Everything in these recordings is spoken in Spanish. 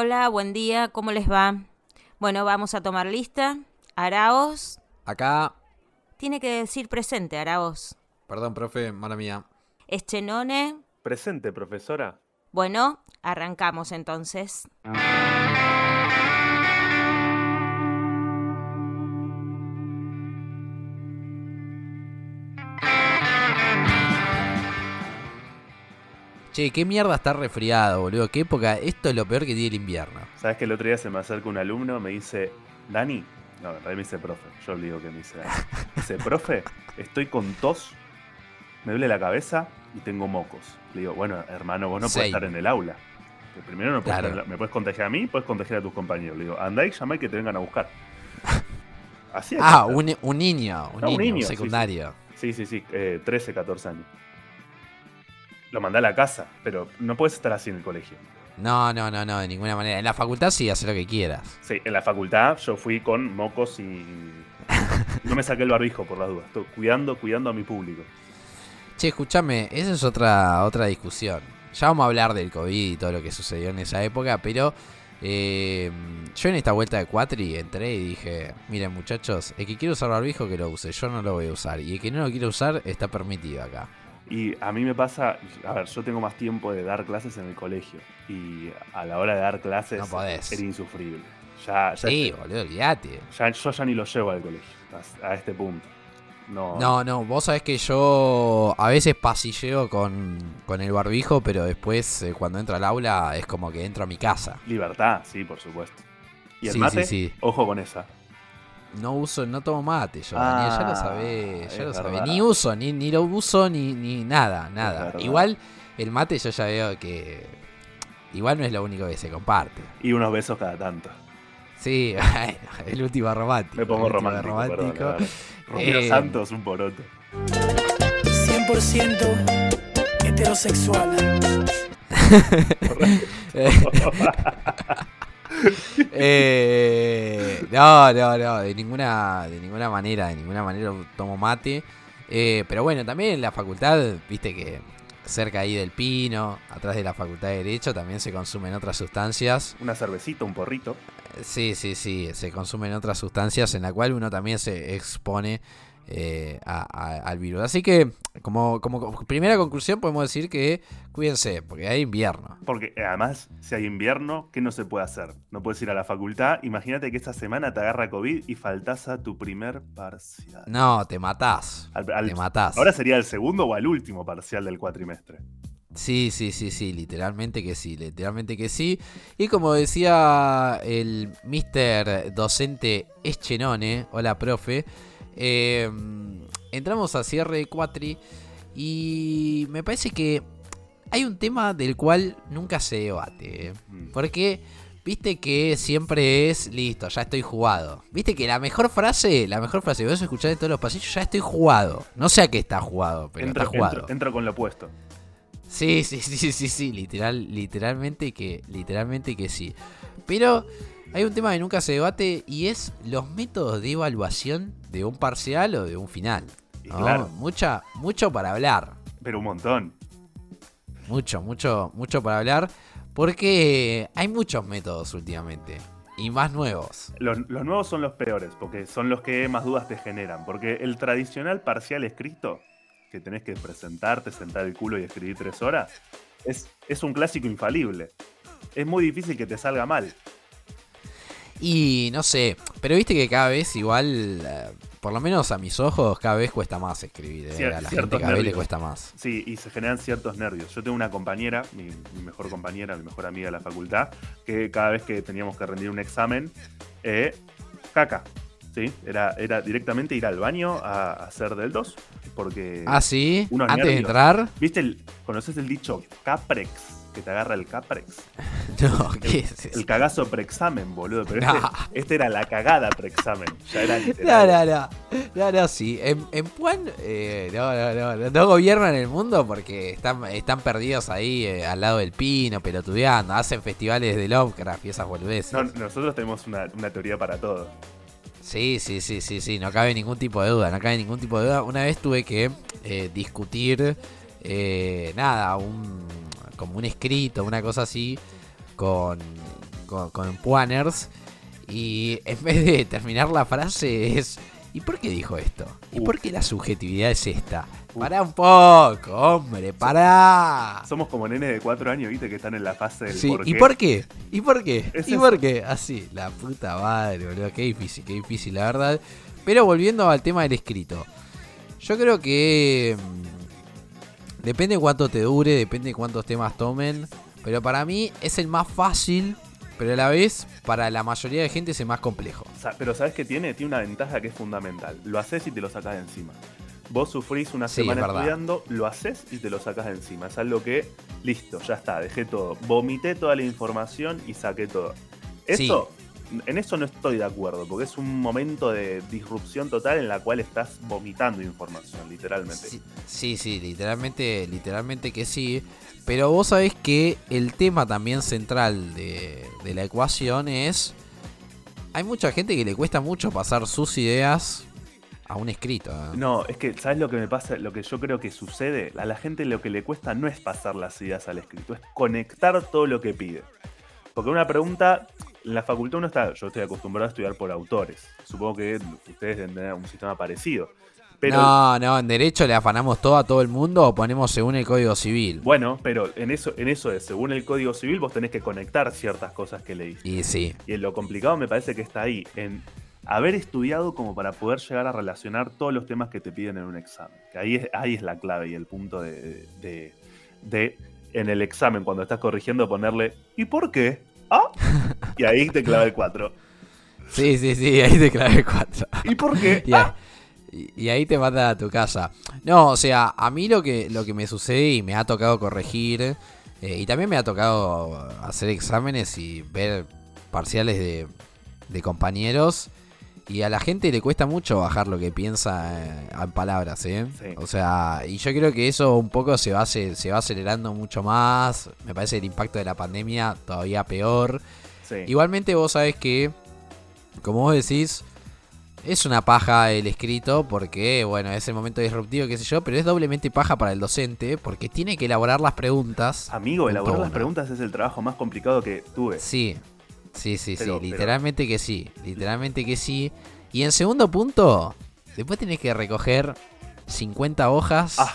Hola, buen día, ¿cómo les va? Bueno, vamos a tomar lista. Araos. Acá. Tiene que decir presente, Araos. Perdón, profe, mala mía. Eschenone. Presente, profesora. Bueno, arrancamos entonces. Che, qué mierda está resfriado, boludo. Qué época. Esto es lo peor que tiene el invierno. ¿Sabes que el otro día se me acerca un alumno, me dice, Dani? No, en realidad me dice profe. Yo le digo que me dice Dani. Dice, profe, estoy con tos, me duele la cabeza y tengo mocos. Le digo, bueno, hermano, vos no puedes estar en el aula. Que primero no puedes Claro. estar me puedes contagiar a mí, puedes contagiar a tus compañeros. Le digo, andá y llamá y que te vengan a buscar. Así que Ah, un, un niño. Un Ah, un niño, un sí, sí. secundario. Sí, sí, sí, eh, 13, 14 años. Lo mandé a la casa, pero no puedes estar así en el colegio. No, no, no, no, de ninguna manera. En la facultad sí, hace lo que quieras. Sí, en la facultad yo fui con mocos y. No me saqué el barbijo por las dudas. Estoy cuidando, cuidando a mi público. Che, escúchame, esa es otra, otra discusión. Ya vamos a hablar del COVID y todo lo que sucedió en esa época, pero eh, yo en esta vuelta de Cuatri entré y dije, miren muchachos, el que quiere usar barbijo que lo use, yo no lo voy a usar. Y el que no lo quiere usar está permitido acá. Y a mí me pasa, a ver, yo tengo más tiempo de dar clases en el colegio. Y a la hora de dar clases No podés. era insufrible. Ya, ya, Sí, boludo, olvídate. ya- yo ya ni lo llevo al colegio, a, a este punto. No, No, no, vos sabés que yo a veces pasilleo con, con el barbijo, pero después eh, cuando entro al aula es como que entro a mi casa. Libertad, sí, por supuesto. Y el Sí, mate, sí, sí. ojo con esa. No uso, no tomo mate yo, Ah, Daniel, ya lo sabés, es ya lo sabés. Ni uso, ni, ni lo uso, ni, ni nada, nada. Igual el mate yo ya veo que igual no es lo único que se comparte. Y unos besos cada tanto. Sí, bueno, el último romántico. Me pongo romántico. romántico. perdón. Romero Eh, Santos, un poroto. 100% heterosexual. Eh, no, no, no, de ninguna, de ninguna manera, de ninguna manera tomo mate. Eh, pero bueno, también en la facultad, viste que cerca ahí del Pino, atrás de la facultad de Derecho, también se consumen otras sustancias. Una cervecita, un porrito. Sí, sí, sí, se consumen otras sustancias en la cual uno también se expone eh, a- a- al virus. Así que, como, primera conclusión, podemos decir que cuídense, porque hay invierno. Porque eh, además, si hay invierno, ¿qué no se puede hacer? No puedes ir a la facultad. Imagínate que esta semana te agarra COVID y faltás a tu primer parcial. No, te matás. Al- al- Te matás. Ahora sería el segundo o el último parcial del cuatrimestre. Sí, sí, sí, sí, literalmente que sí, literalmente que sí. Y como decía el mister docente Eschenone, hola profe, eh, entramos a cierre de Cuatri y me parece que hay un tema del cual nunca se debate. ¿eh? Mm. Porque viste que siempre es listo, ya estoy jugado. Viste que la mejor frase, la mejor frase que vos escuchás en todos los pasillos, ya estoy jugado. No sé a qué está jugado, pero Entro, está jugado. entro con lo opuesto. Sí, sí, sí, sí, sí, literal, literalmente que, literalmente que sí. Pero hay un tema que nunca se debate y es los métodos de evaluación de un parcial o de un final. Claro. Mucha, mucho para hablar. Pero un montón. Mucho, mucho, mucho para hablar. Porque hay muchos métodos últimamente. Y más nuevos. Los, los nuevos son los peores, porque son los que más dudas te generan. Porque el tradicional parcial escrito, que tenés que presentarte, sentar el culo y escribir tres horas, es, es un clásico infalible. Es muy difícil que te salga mal. Y no sé, pero viste que cada vez igual, eh, por lo menos a mis ojos, cada vez cuesta más escribir. eh, Cier- a la gente cada vez le nervios. cuesta más. Sí, y se generan ciertos nervios. Yo tengo una compañera, mi, mi mejor compañera, mi mejor amiga de la facultad, que cada vez que teníamos que rendir un examen, eh, caca. ¿Sí? Era, era directamente ir al baño a, a hacer del 2. Porque. Ah, sí, antes de nervios. entrar. ¿Viste el. ¿Conoces el dicho Caprex? Que te agarra el Caprex. No, ¿qué es eso? El cagazo preexamen, boludo. Pero No. este, este era la cagada preexamen. Ya era No, literal. no, no. No, no, sí. En, en Puan, eh, no, no, no, no, no gobiernan el mundo porque están, están perdidos ahí eh, al lado del pino, pelotudeando. Hacen festivales de Lovecraft y esas boludeces. No, nosotros tenemos una, una teoría para todo. Sí, sí, sí, sí, sí. No cabe ningún tipo de duda. No cabe ningún tipo de duda. Una vez tuve que eh, discutir, eh, nada, un como un escrito, una cosa así, con con, con Puaners. Y en vez de terminar la frase es. ¿Y por qué dijo esto? ¿Y por qué la subjetividad es esta? Pará un poco, hombre, pará. Somos como nenes de cuatro años, viste, que están en la fase del Sí, por ¿y por qué? ¿Y por qué? Es ¿Y eso. por qué? Así, la puta madre, boludo. Qué difícil, qué difícil, la verdad. Pero volviendo al tema del escrito. Yo creo que. Depende cuánto te dure, depende cuántos temas tomen. Pero para mí es el más fácil, pero a la vez, para la mayoría de gente es el más complejo. Pero ¿sabes qué tiene? Tiene una ventaja que es fundamental. Lo haces y te lo sacas de encima. Vos sufrís una Sí, semana estudiando, lo haces y te lo sacas de encima. Es algo que, listo, ya está, dejé todo. Vomité toda la información y saqué todo. Eso, en eso no estoy de acuerdo, porque es un momento de disrupción total en la cual estás vomitando información, literalmente. Sí, sí, sí, literalmente, literalmente que sí. Pero vos sabés que el tema también central de, de la ecuación es... Hay mucha gente que le cuesta mucho pasar sus ideas a un escrito. ¿eh? No, es que, ¿sabes lo que me pasa? Lo que yo creo que sucede, a la gente lo que le cuesta no es pasar las ideas al escrito, es conectar todo lo que pide. Porque una pregunta, en la facultad uno está, yo estoy acostumbrado a estudiar por autores. Supongo que ustedes deben tener un sistema parecido. Pero, No, no, en derecho le afanamos todo a todo el mundo o ponemos según el Código Civil. bueno, pero en eso, en eso es, según el Código Civil, vos tenés que conectar ciertas cosas que leíste. Y sí, Y lo complicado me parece que está ahí, en haber estudiado como para poder llegar a relacionar todos los temas que te piden en un examen. Que ahí es, ahí es la clave y el punto de, de- de, en el examen, cuando estás corrigiendo, ponerle ¿y por qué? ¿Ah? Y ahí te clava el 4. sí, sí, sí, ahí te clavé cuatro. ¿Y por qué? Y, ahí- y- y ahí te mandan a tu casa. No, o sea, a mí lo que, lo que me sucede y me ha tocado corregir, eh, y también me ha tocado hacer exámenes y ver parciales de, de compañeros, y a la gente le cuesta mucho bajar lo que piensa eh, en palabras, ¿eh? Sí. O sea, y yo creo que eso un poco se va, se va acelerando mucho más. Me parece el impacto de la pandemia todavía peor. Sí. Igualmente vos sabés que, como vos decís, es una paja el escrito porque, bueno, es el momento disruptivo, qué sé yo, pero es doblemente paja para el docente porque tiene que elaborar las preguntas. Amigo, elaborar las preguntas es el trabajo más complicado que tuve. Sí, sí, sí, Pero- sí, pero- literalmente que sí, literalmente que sí. Y en segundo punto, después tenés que recoger 50 hojas Ah.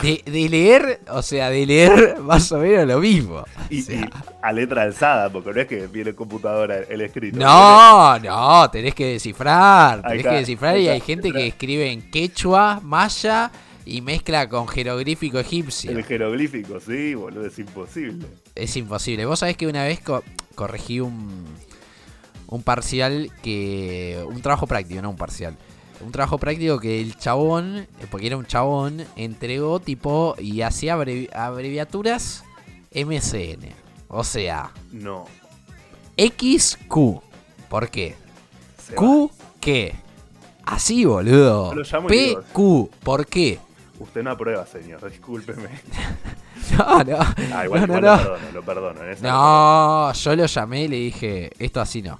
De, de leer, o sea, de leer más o menos lo mismo. Y, O sea, y a letra alzada, porque no es que viene computadora el escrito. No, no, tenés que descifrar, tenés que descifrar y hay gente que escribe en quechua, maya y mezcla con jeroglífico egipcio. El jeroglífico, sí, boludo, es imposible. Es imposible. Vos sabés que una vez co- corregí un, un parcial que... Un trabajo práctico, no un parcial. Un trabajo práctico que el chabón, eh, porque era un chabón, entregó tipo y hacía abrevi- abreviaturas MCN. O sea, No. XQ. ¿Por qué? se va. Q, ¿qué? Así, boludo. PQ, ¿por qué? Usted no aprueba, señor, discúlpeme. No, no. Ah, igual, no, igual no, lo no. perdono, lo perdono. en No, yo lo llamé y le dije, esto así no.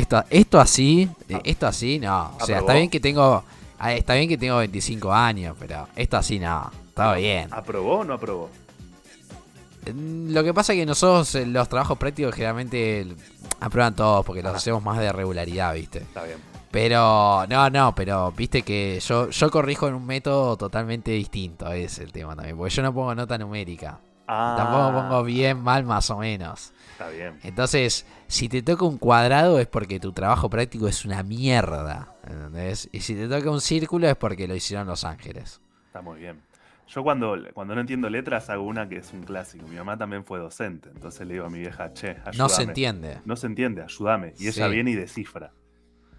Esto, esto así, eh, Ah. esto así no. O sea, ¿Aprobó? está bien que tengo, ah, está bien que tengo 25 años, pero esto así no. Está bien. perdono. ¿Aprobó o no aprobó? Mm, Lo que pasa es que nosotros eh, los trabajos prácticos generalmente aprueban todos porque los hacemos más de regularidad, ¿viste? Está bien. Pero, no, no, pero viste que yo, yo corrijo en un método totalmente distinto, es el tema también. Porque yo no pongo nota numérica. Ah, Tampoco pongo bien, mal, más o menos. Está bien. Entonces, si te toca un cuadrado es porque tu trabajo práctico es una mierda. ¿Entendés? Y si te toca un círculo es porque lo hicieron Los Ángeles. Está muy bien. Yo cuando, cuando no entiendo letras hago una que es un clásico. Mi mamá también fue docente. Entonces le digo a mi vieja, che, ayúdame. No se entiende. No se entiende, ayúdame. Y ella Sí. viene y descifra.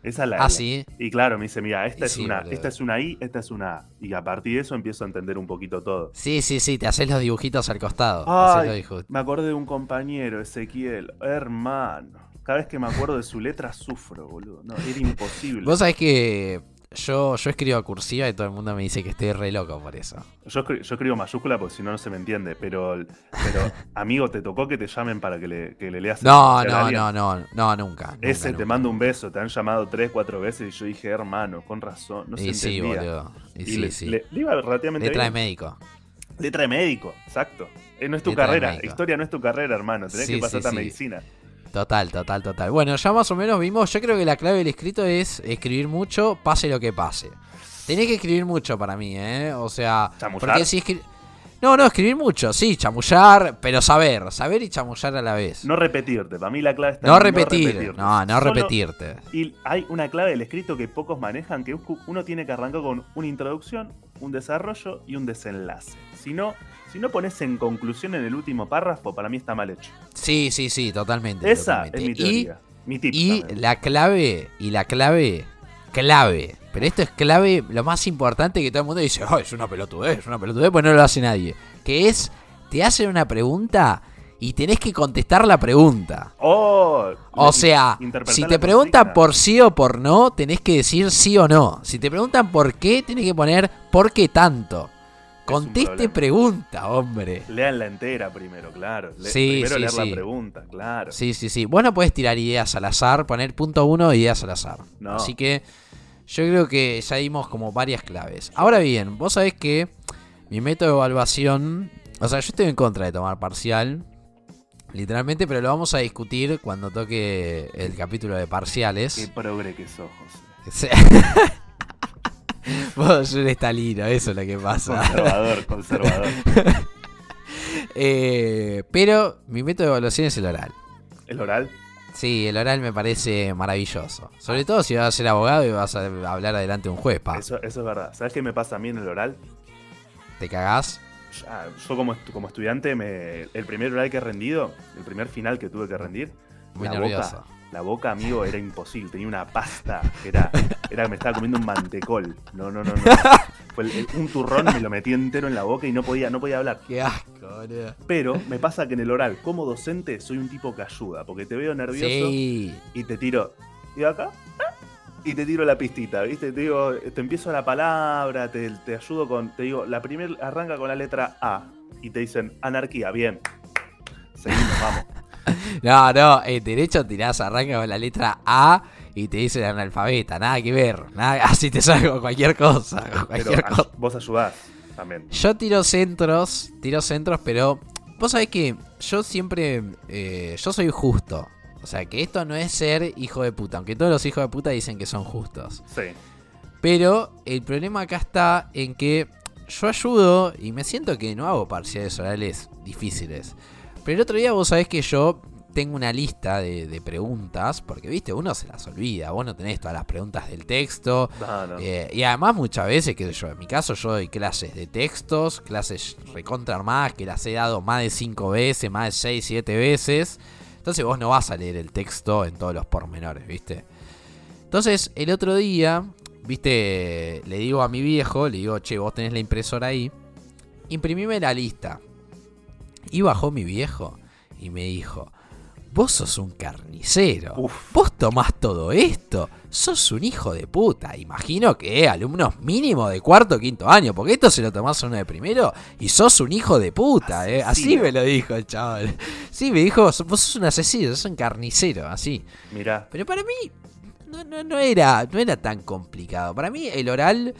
Esa es la. Ah, sí. Y claro, me dice, mira, esta Y es sí, una, boludo. esta es una I, esta es una A. Y a partir de eso empiezo a entender un poquito todo. Sí, sí, sí, te haces los dibujitos al costado. Ay, me acordé de un compañero, Ezequiel, hermano. Cada vez que me acuerdo de su letra sufro, boludo. No, era imposible. Vos sabés que yo, yo escribo cursiva y todo el mundo me dice que estoy re loco por eso. Yo, yo escribo mayúscula porque si no, no se me entiende. Pero, pero amigo, ¿te tocó que te llamen para que le, que le leas? No, no, no, no, no, nunca. nunca, Ese te nunca. mando un beso, te han llamado tres, cuatro veces y yo dije, hermano, con razón, no se y sí, entendía. boludo. Y, Y sí, le, sí. le- le iba relativamente Letra de bien. médico. Letra de médico, exacto. Eh, no es tu Letra de carrera, historia no es tu carrera, hermano, tenés Sí, que pasarte sí, a medicina. Total, total, total. Bueno, ya más o menos vimos. Yo creo que la clave del escrito es escribir mucho, pase lo que pase. Tenés que escribir mucho para mí, ¿eh? O sea, porque si escri- No, no, escribir mucho, sí, chamullar, pero saber, saber y chamullar a la vez. No repetirte. Para mí la clave está No en repetir, repetirte. no, no Solo- repetirte. Y hay una clave del escrito que pocos manejan, que uno tiene que arrancar con una introducción, un desarrollo y un desenlace. Si no, si no pones en conclusión en el último párrafo, para mí está mal hecho. Sí, sí, sí, totalmente. Esa totalmente. es mi Y- teoría. mi tip Y la clave, y la clave, clave. Pero esto es clave, lo más importante que todo el mundo dice, oh, es una pelotudez, es una pelotudez, pues no lo hace nadie. Que es, te hacen una pregunta y tenés que contestar la pregunta. Oh, O sea, si te preguntan consigna. por sí o por no, tenés que decir sí o no. Si te preguntan por qué, tenés que poner por qué tanto. Conteste pregunta, hombre. Lean la entera primero, claro. Le- Sí, primero sí, leer sí. la pregunta, claro. Sí, sí, sí. Vos no podés tirar ideas al azar, poner punto uno ideas al azar. No. Así que yo creo que ya dimos como varias claves. Ahora bien, vos sabés que mi método de evaluación. O sea, yo estoy en contra de tomar parcial. Literalmente, pero lo vamos a discutir cuando toque el capítulo de Qué parciales. progre que sos, José. Vos eres talino, eso es lo que pasa. Conservador, conservador. Eh, pero mi método de evaluación es el oral. ¿El oral? Sí, el oral me parece maravilloso. Sobre todo si vas a ser abogado y vas a hablar adelante de un juez, pa. Eso, eso es verdad. ¿Sabes qué me pasa a mí en el oral? ¿Te cagás? Yo como, como estudiante, me, el primer oral que he rendido, el primer final que tuve que rendir, Muy la nervioso. boca, la boca, amigo, era imposible. Tenía una pasta que era, era que me estaba comiendo un mantecol. No, no, no, no. Fue el- el- un turrón me lo metí entero en la boca y no podía, no podía hablar. Qué asco, boludo. Pero me pasa que en el oral, como docente, soy un tipo que ayuda, porque te veo nervioso Sí. y te tiro. ¿Y acá? Ah, Y te tiro la pistita, ¿viste? Te digo, te empiezo la palabra, te, te ayudo con. Te digo, la primera arranca con la letra A. Y te dicen anarquía, bien. Seguimos, vamos. No, no, en derecho tirás, arranca con la letra A y te dicen analfabeta, nada que ver. Nada, así te salgo cualquier cosa. Pero Cualquier ay- cosa. vos ayudás también. Yo tiro centros, tiro centros, pero vos sabés que yo siempre, eh, yo soy justo. O sea, que esto no es ser hijo de puta, aunque todos los hijos de puta dicen que son justos. Sí. Pero el problema acá está en que yo ayudo y me siento que no hago parciales orales difíciles. Pero el otro día vos sabés que yo tengo una lista de, de preguntas, porque viste, uno se las olvida, vos no tenés todas las preguntas del texto. No, no. Eh, y además muchas veces, que yo, en mi caso yo doy clases de textos, clases recontra armadas, que las he dado más de 5 veces, más de 6, 7 veces. Entonces vos no vas a leer el texto en todos los pormenores, ¿viste? Entonces el otro día, ¿viste? Le digo a mi viejo, le digo, che, vos tenés la impresora ahí, imprimime la lista. Y bajó mi viejo y me dijo, vos sos un carnicero. Uf. Vos tomás todo esto. Sos un hijo de puta. Imagino que alumnos mínimo de cuarto o quinto año. Porque esto se lo tomás a uno de primero. Y sos un hijo de puta. eh. Así me lo dijo el chaval. Sí, me dijo, vos sos un asesino, sos un carnicero. Así. Mirá. Pero para mí no, no, no era, no era tan complicado. Para mí el oral,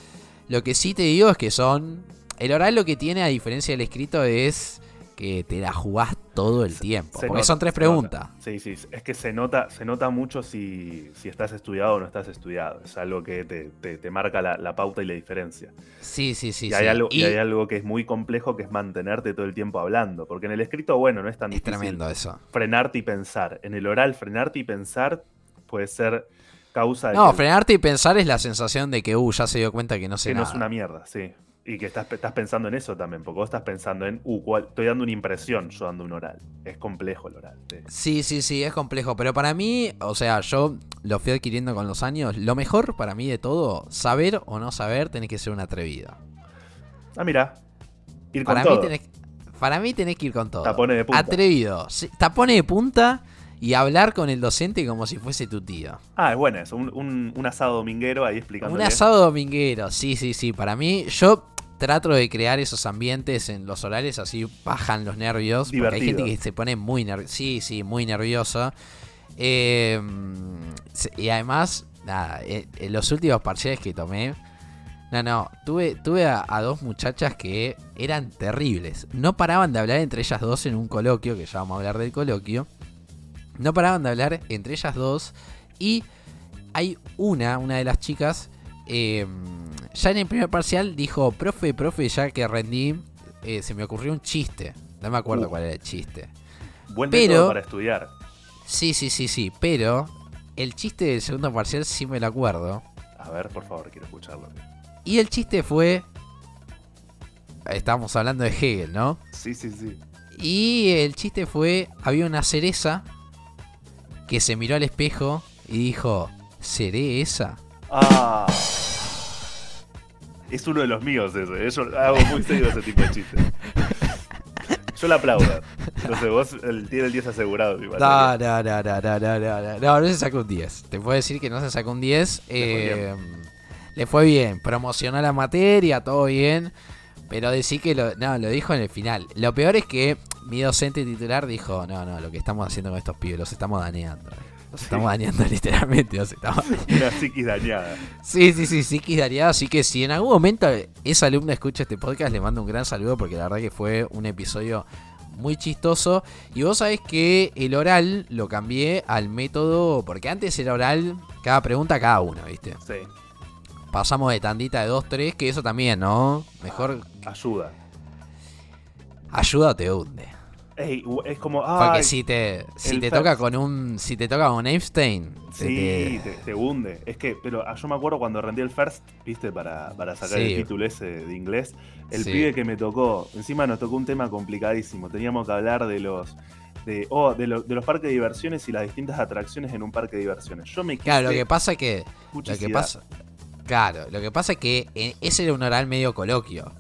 lo que sí te digo es que son... El oral lo que tiene a diferencia del escrito es que te la jugás todo el tiempo. Se Porque nota, son tres preguntas. nota. Sí, sí, es que se nota, se nota mucho si, si estás estudiado o no estás estudiado. Es algo que te, te- te marca la, la pauta y la diferencia. Sí, sí, sí. y, sí. hay algo, y Y hay algo que es muy complejo que es mantenerte todo el tiempo hablando. Porque en el escrito, bueno, no es tan es difícil tremendo eso. frenarte y pensar. En el oral, frenarte y pensar puede ser causa de No, que, frenarte y pensar es la sensación de que, uh, ya se dio cuenta que no sé que no es una mierda, sí. Y que estás, estás pensando en eso también, porque vos estás pensando en, uh, cuál- estoy dando una impresión yo dando un oral. Es complejo el oral. sí. Sí, sí, sí, es complejo. Pero para mí, o sea, yo lo fui adquiriendo con los años. Lo mejor para mí de todo, saber o no saber, tenés que ser un atrevido. Ah, mira. Ir con Para mí, todo. tenés, para mí tenés que ir con todo. Tapones de punta. Atrevido. sí, Tapones de punta y hablar con el docente como si fuese tu tío. Ah, es bueno eso. Un, un- un asado dominguero ahí explicando. Un asado dominguero, sí, sí, sí. Para mí, yo trato de crear esos ambientes en los horarios, así bajan los nervios. Porque hay gente que se pone muy nerviosa. Sí, sí, muy nerviosa. Eh, se- y además, nada, eh, en los últimos parciales que tomé. No, no, tuve, tuve a, a dos muchachas que eran terribles. No paraban de hablar entre ellas dos en un coloquio, que ya vamos a hablar del coloquio. No paraban de hablar entre ellas dos. Y hay una, una de las chicas, eh, ya en el primer parcial dijo, profe, profe, ya que rendí, eh, se me ocurrió un chiste. No me acuerdo Uh. cuál era el chiste. Buen Pero- para estudiar. Sí, sí, sí, sí, pero el chiste del segundo parcial sí me lo acuerdo. A ver, por favor, quiero escucharlo. Y el chiste fue... Estábamos hablando de Hegel, ¿no? Sí, sí, sí. Y el chiste fue, había una cereza que se miró al espejo y dijo, ¿seré esa? Ah. Es uno de los míos ese. ¿eh? Yo hago muy seguido ese tipo de chistes. Yo le aplaudo. Entonces vos el, tiene el 10 asegurado. mi No, no, no, no, no, no, no, no, no, se sacó un 10. Te puedo decir que no se sacó un 10. Le fue eh, le fue bien, promocionó la materia, todo bien. Pero decir que lo, no, lo dijo en el final. Lo peor es que mi docente titular dijo, no, no, lo que estamos haciendo con estos pibes, los estamos dañando. Los Sí. estamos dañando literalmente, los estamos... Una psiquis dañada. Sí, sí, sí, sí, daría. Así que si en algún momento esa alumna escucha este podcast, le mando un gran saludo porque la verdad que fue un episodio muy chistoso. Y vos sabés que el oral lo cambié al método, porque antes era oral, cada pregunta cada uno, ¿viste? Sí. Pasamos de tandita de 2, 3, que eso también, ¿no? Mejor Ayuda. Ayuda o te hunde. Ey, es como. Porque Ay, si te, si te toca con un. Si te toca con Epstein, te- Sí, te- te, te hunde. Es que, pero ah, yo me acuerdo cuando rendí el first, viste, para, para sacar Sí. el título ese de inglés. El Sí. pibe que me tocó, encima nos tocó un tema complicadísimo. Teníamos que hablar de los. De, oh, de, lo- de los parques de diversiones y las distintas atracciones en un parque de diversiones. Yo me Claro, lo que pasa es que. Lo que pasa. Claro, lo que pasa es que eh, ese era un oral medio coloquio.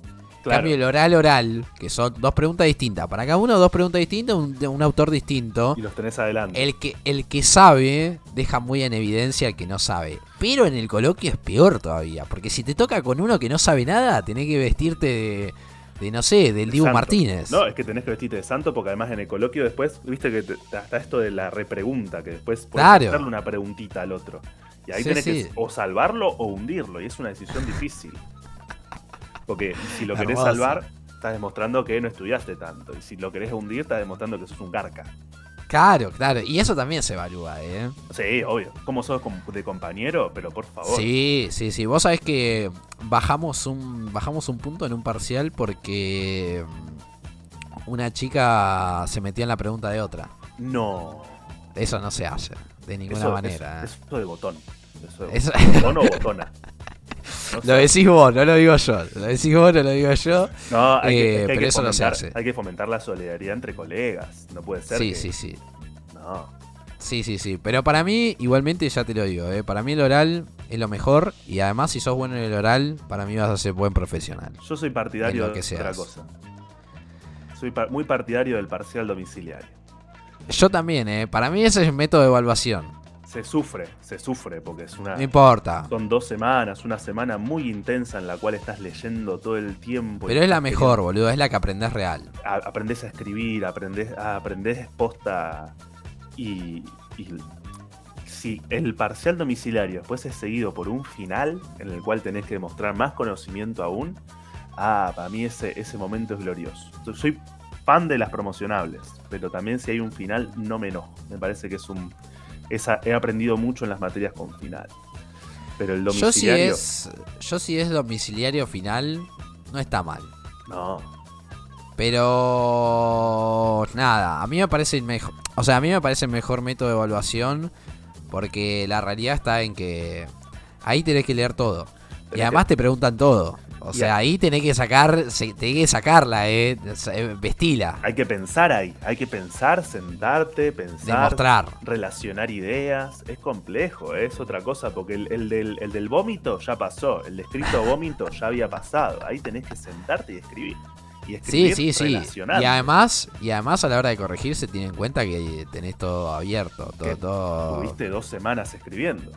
Claro, cambio, el oral oral, que son dos preguntas distintas. Para cada uno, dos preguntas distintas, un, un autor distinto. y los tenés adelante. El que, el que sabe deja muy en evidencia al que no sabe. Pero en el coloquio es peor todavía. Porque si te toca con uno que no sabe nada, tenés que vestirte de, de no sé, del Dibu Santo. Martínez. No, es que tenés que vestirte de santo porque además en el coloquio después, viste que te- hasta esto de la repregunta, que después puedes Claro. hacerle una preguntita al otro. Y ahí Sí, tenés sí. que o salvarlo o hundirlo, y es una decisión difícil. Porque si lo querés salvar, estás demostrando que no estudiaste tanto. Y si lo querés hundir, estás demostrando que sos un garca. Claro, claro. Y eso también se evalúa, ¿eh? Sí, obvio. ¿Cómo sos de compañero? Pero por favor. Sí, sí, sí. Vos sabés que bajamos un, bajamos un punto en un parcial porque mm, una chica se metía en la pregunta de otra. No. Eso no se hace, de ninguna Eso, manera. eso- ¿eh? eso de botón. Eso de Eso- botón o botona. Lo decís vos, no lo digo yo. Lo decís vos, no lo digo yo. No, hay que, Eh, es que hay pero que eso no se fomentar, hace. hay que fomentar la solidaridad entre colegas. No puede ser. Sí, que- sí, sí. No. Sí, sí, sí. Pero para mí, igualmente, ya te lo digo, ¿eh? para mí el oral es lo mejor. Y además, si sos bueno en el oral, para mí vas a ser buen profesional. Yo soy partidario de otra cosa. Soy par- muy partidario del parcial domiciliario. Yo también, ¿eh? para mí ese es el método de evaluación. Se sufre, se sufre, porque es una. No importa. Son dos semanas, una semana muy intensa en la cual estás leyendo todo el tiempo. Pero es la mejor, boludo. Es la que aprendés real. a- aprendés a escribir, aprendés, a, aprendés posta y, y si el parcial domiciliario después es seguido por un final en el cual tenés que demostrar más conocimiento aún, ah, para mí ese, ese momento es glorioso. Yo Soy fan de las promocionables, pero también si hay un final no me enojo. Me parece que es un... esa- he aprendido mucho en las materias con final. Pero el Yo si domiciliario... es. Yo si es domiciliario final, no está mal. No, Pero nada, a mí me parece el mejor. O sea, a mí me parece el mejor método de evaluación. Porque la realidad está en que ahí tenés que leer todo. Y además te preguntan todo. O sea, ahí tenés que sacar, tenés que sacarla, eh. Eh, Vestila. hay que pensar ahí, hay que pensar, sentarte, pensar, Demostrar. relacionar ideas. Es complejo, ¿eh? es otra cosa, porque el, el del, el del vómito ya pasó, el descrito vómito ya había pasado. Ahí tenés que sentarte y escribir. Y Sí, escribir sí, sí. relacionando. Y además, y además a la hora de corregir se tiene en cuenta que tenés todo abierto, todo, todo. Tuviste dos semanas escribiendo.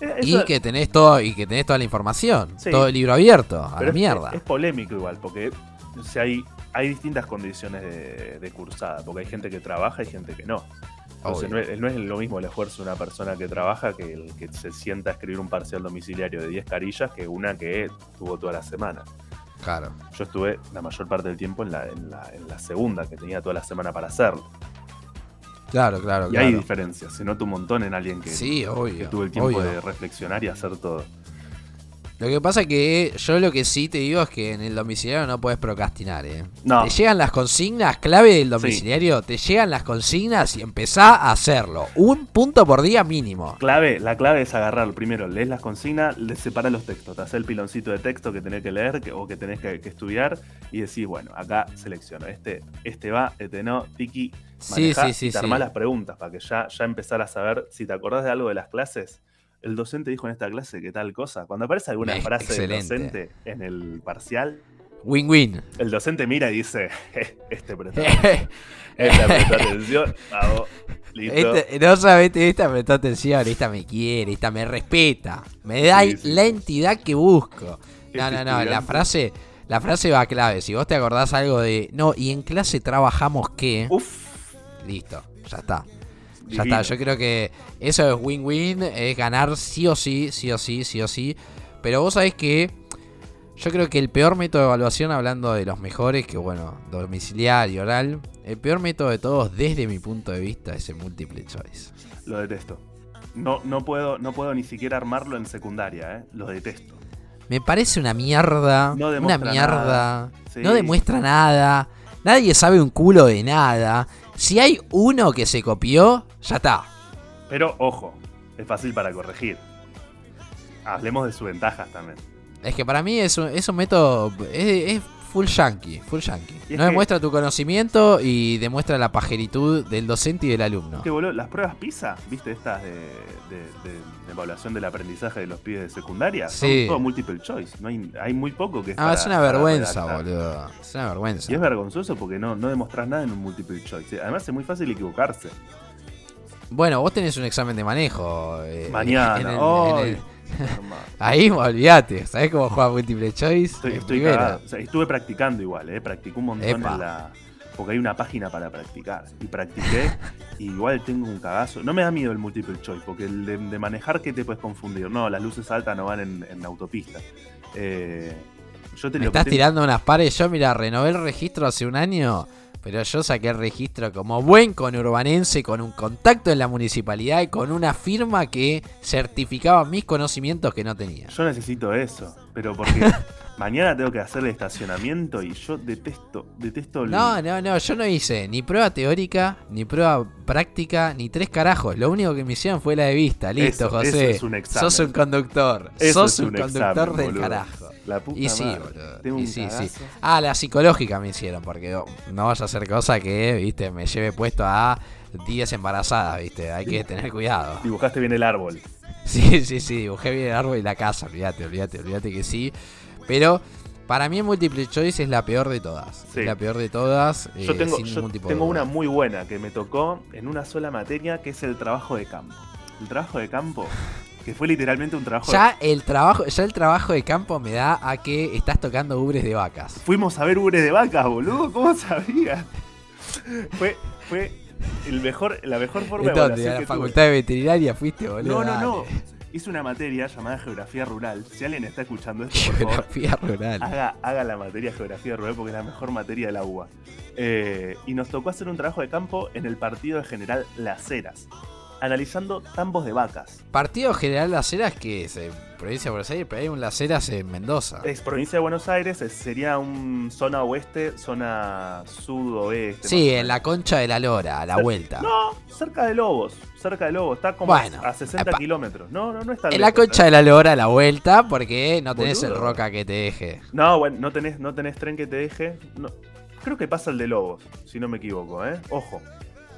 Eh, Y que tenés todo, y que tenés toda la información. Sí. Todo el libro abierto, a pero la es- mierda. Es, polémico igual, porque o sea, hay, hay distintas condiciones de, de cursada, porque hay gente que trabaja y gente que no. Entonces no es, no es lo mismo el esfuerzo de una persona que trabaja que el que se sienta a escribir un parcial domiciliario de 10 carillas que una que tuvo toda la semana. Claro. Yo estuve la mayor parte del tiempo en la, en la, en la segunda, que tenía toda la semana para hacerlo. Claro, claro, Y claro. hay diferencias. Se nota un montón en alguien que, Sí, que tuvo el tiempo obvio. de reflexionar y hacer todo. Lo que pasa es que yo lo que sí te digo es que en el domiciliario no puedes procrastinar, ¿eh? No. Te llegan las consignas, clave del domiciliario, te llegan las consignas y empezá a hacerlo. Un punto por día mínimo. Clave, la clave es agarrar primero, lees las consignas, le separas los textos, te haces el piloncito de texto que tenés que leer que- o que tenés que, que estudiar y decís, bueno, acá selecciono, este, este va, este no, tiki, manejá sí, sí, y te sí. armás las preguntas para que ya, ya empezar a saber si te acordás de algo de las clases. El docente dijo en esta clase que tal cosa. Cuando aparece alguna frase del docente en el parcial, Win-win. el docente mira y dice, "Eh, este prestó, este prestó atención, vamos, listo. Este- no solamente esta me prestó atención, esta me quiere, esta me respeta. Me da Sí, sí, la entidad que busco. No, Este no, no, la frase, la frase va clave. Si vos te acordás algo de, no, y en clase trabajamos qué, Uf, listo, ya está. Ya está, yo creo que eso es win-win, es ganar sí o sí, sí o sí, sí o sí. Pero vos sabés que yo creo que el peor método de evaluación, hablando de los mejores, que bueno, domiciliario, oral, el peor método de todos desde mi punto de vista es el multiple choice. Lo detesto. No, no, puedo, no puedo ni siquiera armarlo en secundaria, ¿eh? Lo detesto. Me parece una mierda, No una mierda. Sí. no demuestra nada, nadie sabe un culo de nada. Si hay uno que se copió, ya está. Pero ojo, es fácil para corregir. Hablemos de sus ventajas también. Es que para mí es un, es un método. Es, es full yankee. Full yankee. No demuestra tu conocimiento y demuestra la pajeritud del docente y del alumno. Que boludo, las pruebas PISA, ¿viste? Estas de, de- de- de evaluación del aprendizaje de los pibes de secundaria. Sí. Son todo multiple choice. No hay, hay muy poco que Ah, es una vergüenza, boludo. Es una vergüenza. Y es vergonzoso porque no, no demostrás nada en un multiple choice. Además es muy fácil equivocarse. Bueno, vos tenés un examen de manejo. eh, Mañana. en el- ¡Ay! en el-. Ahí, olvídate. ¿Sabés cómo juega múltiple choice? Estoy, En estoy primera. cagado. O sea, estuve practicando igual, ¿eh? Practicé un montón Epa. en la. Porque hay una página para practicar. Y practiqué. y igual tengo un cagazo. No me da miedo el multiple choice, porque el de, de manejar, ¿qué te puedes confundir? No, las luces altas no van en, en autopista. Eh, yo te Me lo que estás tengo- tirando unas pares. Yo, mira, renové el registro hace un año. Pero yo saqué el registro como buen conurbanense, con un contacto en la municipalidad y con una firma que certificaba mis conocimientos que no tenía. Yo necesito eso. Pero porque mañana tengo que hacer el estacionamiento y yo detesto, detesto el. No, no, no, yo no hice ni prueba teórica, ni prueba práctica, ni tres carajos. Lo único que me hicieron fue la de vista. Listo, Eso- José. eso es un examen. Sos un conductor. Eso Sos un, un conductor examen, del boludo. carajo. La puta Y sí, madre. Tengo Y sí, sí. Ah, la psicológica me hicieron, porque oh, no vaya a ser cosa que, viste, me lleve puesto a 10 embarazadas, viste. Hay que tener cuidado. Dibujaste bien el árbol. Sí, sí, sí, dibujé bien el árbol y la casa, olvídate, olvídate, olvídate que sí. Pero para mí multiple choice es la peor de todas. Sí. Es la peor de todas. Yo eh, tengo, sin yo tipo de tengo una muy buena que me tocó en una sola materia, que es el trabajo de campo. El trabajo de campo, que fue literalmente un trabajo de... Ya el trabajo, ya el trabajo de campo me da a que estás tocando ubres de vacas. Fuimos a ver ubres de vacas, boludo, ¿cómo sabías? fue, fue el mejor, la mejor forma de ¿En dónde? evaluación ¿A la que tuve. facultad de veterinaria fuiste, boludo? No, no, no. Hice una materia llamada Geografía Rural. Si alguien está escuchando esto, por favor, Geografía rural. haga, haga la materia Geografía Rural porque es la mejor materia de la UBA. Eh, y nos tocó hacer un trabajo de campo en el partido de General Las Heras, analizando tambos de vacas. Partido General Las Heras, que es? Eh, provincia de Buenos Aires, pero hay un Las Heras en Mendoza. Es provincia de Buenos Aires, es- sería un zona oeste, zona sudoeste. Sí, en la concha de la lora, a la vuelta. No, cerca de Lobos, cerca de Lobos, está como Bueno, a 60 epa. kilómetros. No, no, no está En la concha ¿eh? de la lora, a la vuelta, porque no tenés el roca que te deje. No, bueno, no tenés, no tenés tren que te deje. No, creo que pasa el de Lobos, si no me equivoco, ¿eh? Ojo.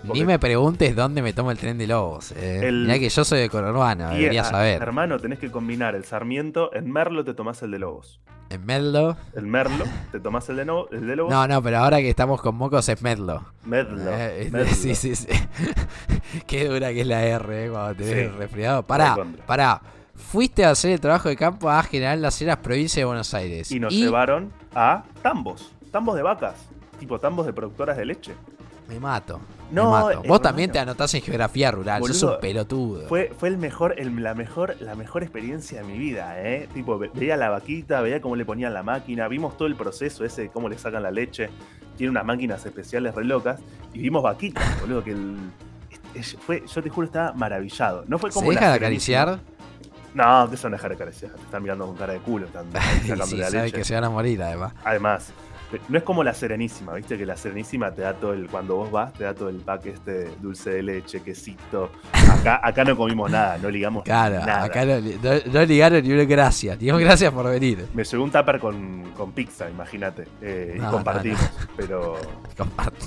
Ni me preguntes dónde me tomo el tren de Lobos. Eh. El- Mirá que yo soy de Conurbano, debería ah, saber. Hermano, tenés que combinar el Sarmiento. En Merlo te tomás el de Lobos. En Medlo. El Merlo te tomás el de, no- el de Lobos. No, no, pero ahora que estamos con mocos es Medlo. Medlo. Eh, Medlo. sí, sí, sí. Qué dura que es la R, eh, cuando te ves Sí. resfriado. Pará, pará. Fuiste a hacer el trabajo de campo a General Las Heras, provincia de Buenos Aires. Y nos llevaron a tambos. Tambos de vacas. Tipo tambos de productoras de leche. Me mato. No, me mato. hermano. Vos también te anotás en geografía rural. sos Boludo, un pelotudo. Fue, fue el mejor, el- la, mejor, la mejor experiencia de mi vida, ¿eh? Tipo, ve- veía la vaquita, veía cómo le ponían la máquina, vimos todo el proceso ese de cómo le sacan la leche. Tiene unas máquinas especiales re locas. Y vimos vaquitas, boludo, que el- fue, yo te juro, estaba maravillado. No fue ¿Se como la deja de acariciar? No, eso no es dejar de acariciar. Te están mirando con cara de culo. Están sí, la leche. que se van a morir además. Además, no es como la Serenísima, ¿viste? Que la Serenísima te da todo el. Cuando vos vas, te da todo el pack este dulce de leche, quesito. Acá, acá no comimos nada, no ligamos Claro, nada. acá no, no- no ligaron ni una gracia. Dios, gracias por venir. Me llegó un tupper con, con pizza, imagínate. eh, No, y compartimos. Pero. Comparte.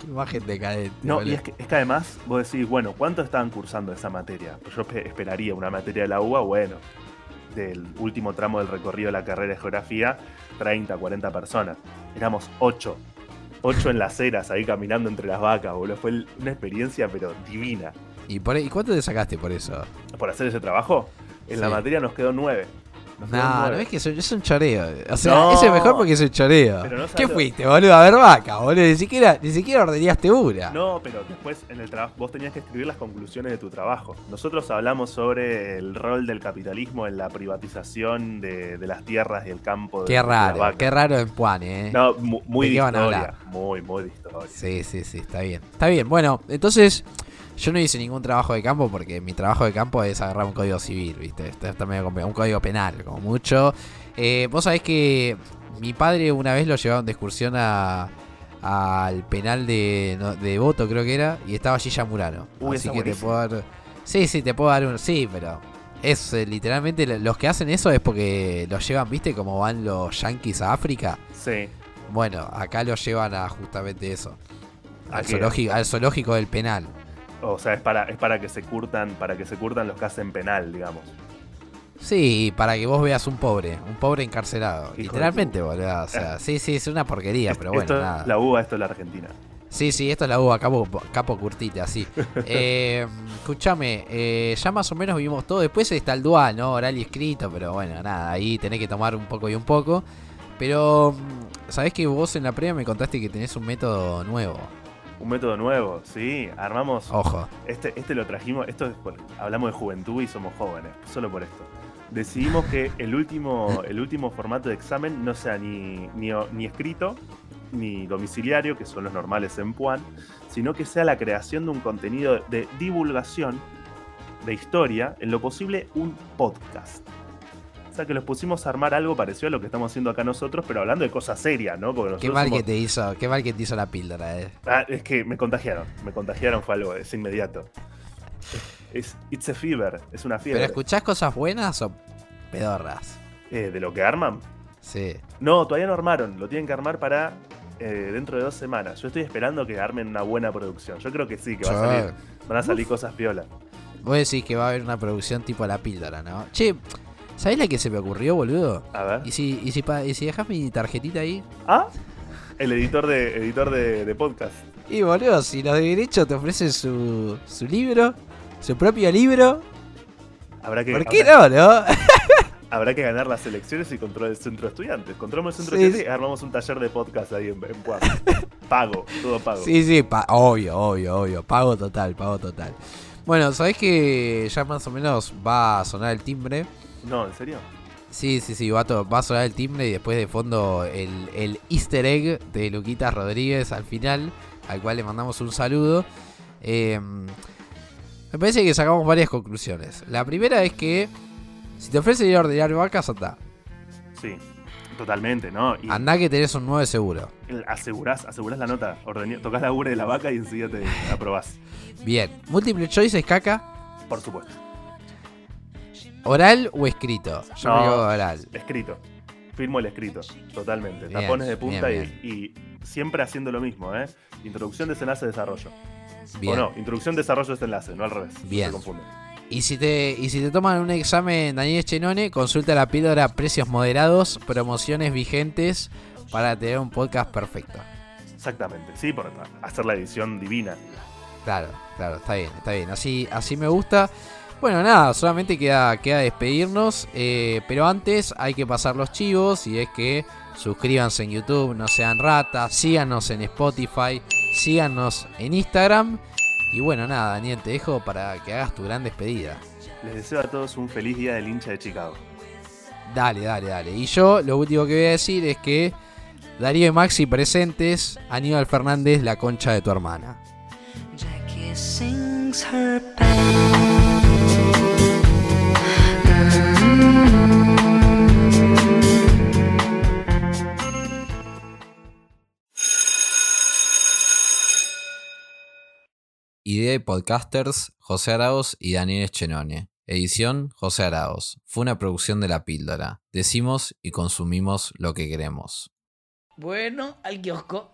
Qué imagen decadente. No, y es que, es que además vos decís, bueno, ¿cuánto estaban cursando esa materia? Pues yo espe- esperaría una materia de la UBA, bueno, del último tramo del recorrido de la carrera de geografía, 30, 40 personas. Éramos 8. 8 en las eras, ahí caminando entre las vacas, boludo. Fue una experiencia, pero divina. ¿Y, por, ¿Y cuánto te sacaste por eso? Por hacer ese trabajo, en la materia nos quedó 9. No, no es que un, es un choreo. O sea, No. eso es mejor porque es un choreo. No ¿Qué fuiste, boludo? A ver vaca, boludo. Ni siquiera, ni siquiera ordenaste una. No, pero después en el trabajo vos tenías que escribir las conclusiones de tu trabajo. Nosotros hablamos sobre el rol del capitalismo en la privatización de, de las tierras y el campo. de- Qué de las raro, vacas. qué raro en Puane, eh. No, mu- muy ¿De historia. Muy, muy de historia. Sí, sí, sí, está bien. Está bien. Bueno, entonces yo no hice ningún trabajo de campo porque mi trabajo de campo es agarrar un código civil, ¿viste? Está, medio un código penal, como mucho. Eh, Vos sabés que mi padre una vez lo llevaron de excursión a al penal de, no, de Voto, creo que era, y estaba Gilla Murano. Uy, Así que te puedo dar. Sí, sí, te puedo dar un. Sí, pero. Es eh, literalmente lo- los que hacen eso es porque los llevan, ¿viste? Como van los yankees a África. Sí. Bueno, acá lo llevan a justamente eso. ¿A Al zoológico, al zoológico del penal. O sea, es para, es para que se curtan, para que se curtan los que hacen penal, digamos. Sí, para que vos veas un pobre, un pobre encarcelado. Hijo Literalmente, boludo. O sea, sí, sí, es una porquería, pero bueno, esto nada. la UBA, esto es la Argentina. Sí, sí, esto es la uva, capo, capo curtita, sí. Eh, escúchame, eh, ya más o menos vimos todo. Después está el dual, ¿no? Oral y escrito, pero bueno, nada, ahí tenés que tomar un poco y un poco. Pero, mm, ¿sabés que vos en la previa me contaste que tenés un método nuevo? Un método nuevo, sí. Armamos. Ojo. Este, este lo trajimos. Esto es por- hablamos de juventud y somos jóvenes. Solo por esto. Decidimos que el último, el último formato de examen no sea ni, ni, ni escrito ni domiciliario, que son los normales en Puan, sino que sea la creación de un contenido de divulgación de historia, en lo posible un podcast. O sea que los pusimos a armar algo parecido a lo que estamos haciendo acá nosotros, pero hablando de cosas serias, ¿no? Porque Qué mal somos- que te hizo, qué mal que te hizo la píldora, eh. Ah, es que me contagiaron. Me contagiaron, fue algo, es inmediato. Es It's a Fever, es una ¿Pero fiebre. escuchás cosas buenas o pedorras? Eh, ¿De lo que arman? Sí. No, todavía no armaron. Lo tienen que armar para eh, dentro de dos semanas. Yo estoy esperando que armen una buena producción. Yo creo que sí, que va a salir, van a salir cosas piolas. Vos decís que va a haber una producción tipo la píldora, ¿no? Che, ¿sabés la que se me ocurrió, boludo? A ver. ¿Y si, y si, pa- y si dejás mi tarjetita ahí? Ah, el editor de, editor de, de podcast. Y boludo, si los de derecho te ofrecen su, su libro, su propio libro, Habrá que, ¿por qué habrá, no, no? habrá que ganar las elecciones y controlar el centro de estudiantes. Controlamos el centro Sí, de estudiantes y armamos un taller de podcast ahí en, en Puan. Pago, todo pago. Sí, sí, pa- obvio, obvio, obvio. Pago total, pago total. Bueno, ¿sabés que ya más o menos va a sonar el timbre? No, ¿en serio? Sí, sí, sí, va a, va a sonar el timbre y después de fondo el, el easter egg de Luquitas Rodríguez al final, al cual le mandamos un saludo. Eh, me parece que sacamos varias conclusiones. La primera es que si te ofrecen ir a ordenar vacas, anda. Sí, totalmente, ¿no? Y Andá que tenés un 9 seguro. asegurás, asegurás la nota, ordené- tocas la ubre de la vaca y enseguida te aprobás. Bien, múltiple choice es caca, Por supuesto. Oral o escrito. Yo No. quedo oral. Escrito. Firmo el escrito, totalmente. Bien, Tapones de punta bien, y- Y, siempre haciendo lo mismo, ¿eh? Introducción, desenlace, desarrollo. Bien. O no, introducción, desarrollo, desenlace, no al revés. no Bien. se confunde. Y si te, y si te toman un examen Daniel Chenone, consulta la píldora precios moderados, promociones vigentes para tener un podcast perfecto. Exactamente, sí, por hacer la edición divina. Claro, claro, está bien, está bien. Así, así me gusta. Bueno, nada, solamente queda, queda despedirnos. eh, pero antes hay que pasar los chivos. Y es que suscríbanse en YouTube, no sean ratas. Síganos en Spotify. Síganos en Instagram. Y bueno, nada, Daniel, te dejo para que hagas tu gran despedida. Les deseo a todos un feliz día del hincha de Chicago. Dale, dale, dale. Y yo lo último que voy a decir es que Darío y Maxi presentes, Aníbal Fernández, la concha de tu hermana. Jackie sing brings her. Idea y podcasters José Araos y Daniel Chenone. Edición José Araos. Fue una producción de La Píldora. Decimos y consumimos lo que queremos. Bueno, al kiosco.